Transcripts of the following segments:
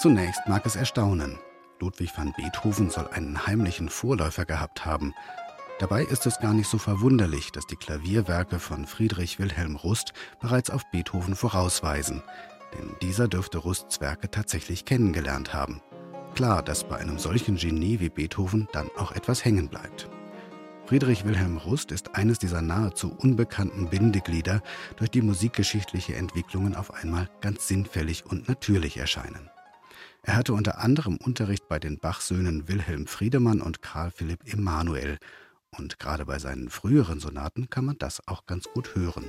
Zunächst mag es erstaunen. Ludwig van Beethoven soll einen heimlichen Vorläufer gehabt haben. Dabei ist es gar nicht so verwunderlich, dass die Klavierwerke von Friedrich Wilhelm Rust bereits auf Beethoven vorausweisen. Denn dieser dürfte Rusts Werke tatsächlich kennengelernt haben. Klar, dass bei einem solchen Genie wie Beethoven dann auch etwas hängen bleibt. Friedrich Wilhelm Rust ist eines dieser nahezu unbekannten Bindeglieder, durch die musikgeschichtliche Entwicklungen auf einmal ganz sinnfällig und natürlich erscheinen. Er hatte unter anderem Unterricht bei den Bach-Söhnen Wilhelm Friedemann und Karl Philipp Emanuel. Und gerade bei seinen früheren Sonaten kann man das auch ganz gut hören.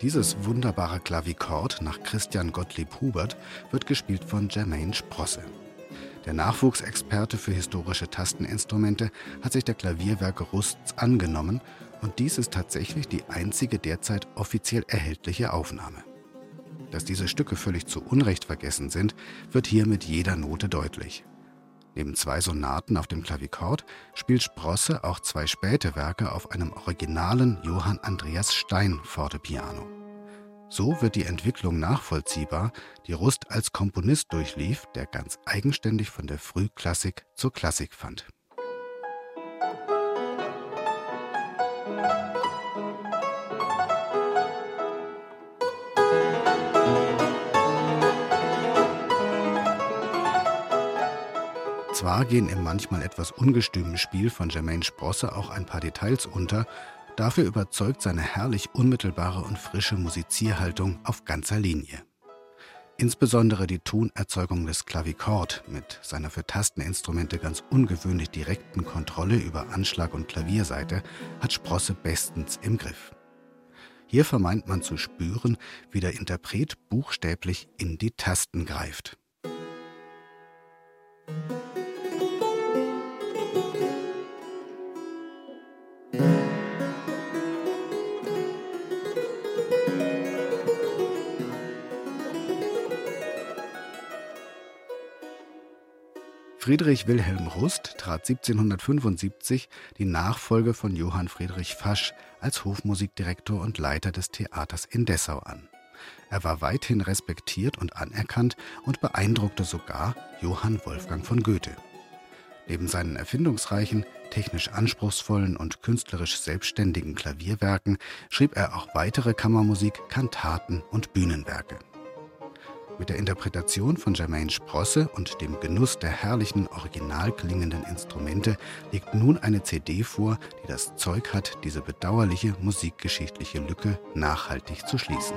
Dieses wunderbare Klavikord nach Christian Gottlieb Hubert wird gespielt von Jermaine Sprosse. Der Nachwuchsexperte für historische Tasteninstrumente hat sich der Klavierwerke Rusts angenommen und dies ist tatsächlich die einzige derzeit offiziell erhältliche Aufnahme. Dass diese Stücke völlig zu Unrecht vergessen sind, wird hier mit jeder Note deutlich. Neben zwei Sonaten auf dem Klavikord spielt Sprosse auch zwei späte Werke auf einem originalen Johann Andreas Stein Fortepiano. So wird die Entwicklung nachvollziehbar, die Rust als Komponist durchlief, der ganz eigenständig von der Frühklassik zur Klassik fand. Zwar gehen im manchmal etwas ungestümen Spiel von Jermaine Sprosse auch ein paar Details unter, Dafür überzeugt seine herrlich unmittelbare und frische Musizierhaltung auf ganzer Linie. Insbesondere die Tonerzeugung des Klavikord mit seiner für Tasteninstrumente ganz ungewöhnlich direkten Kontrolle über Anschlag und Klavierseite hat Sprosse bestens im Griff. Hier vermeint man zu spüren, wie der Interpret buchstäblich in die Tasten greift. Friedrich Wilhelm Rust trat 1775 die Nachfolge von Johann Friedrich Fasch als Hofmusikdirektor und Leiter des Theaters in Dessau an. Er war weithin respektiert und anerkannt und beeindruckte sogar Johann Wolfgang von Goethe. Neben seinen erfindungsreichen, technisch anspruchsvollen und künstlerisch selbstständigen Klavierwerken schrieb er auch weitere Kammermusik, Kantaten und Bühnenwerke. Mit der Interpretation von Jermaine Sprosse und dem Genuss der herrlichen, original klingenden Instrumente liegt nun eine CD vor, die das Zeug hat, diese bedauerliche musikgeschichtliche Lücke nachhaltig zu schließen.